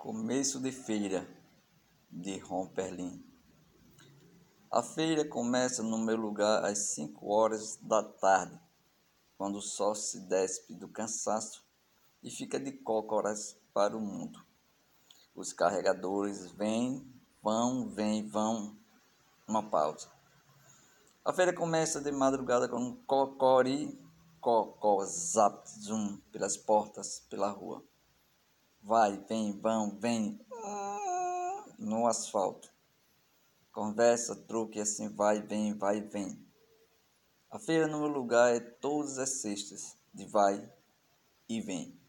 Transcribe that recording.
Começo de feira de Romperlin. A feira começa no meu lugar às 5 horas da tarde, quando o sol se despe do cansaço e fica de cócoras para o mundo. Os carregadores vêm, vão, vêm, vão. Uma pausa. A feira começa de madrugada com um cocori, cocó, zap, zoom pelas portas, pela rua vai, vem, vão, vem, no asfalto. Conversa, truque, assim vai, vem, vai, vem. A feira no meu lugar é todas as sextas, de vai e vem.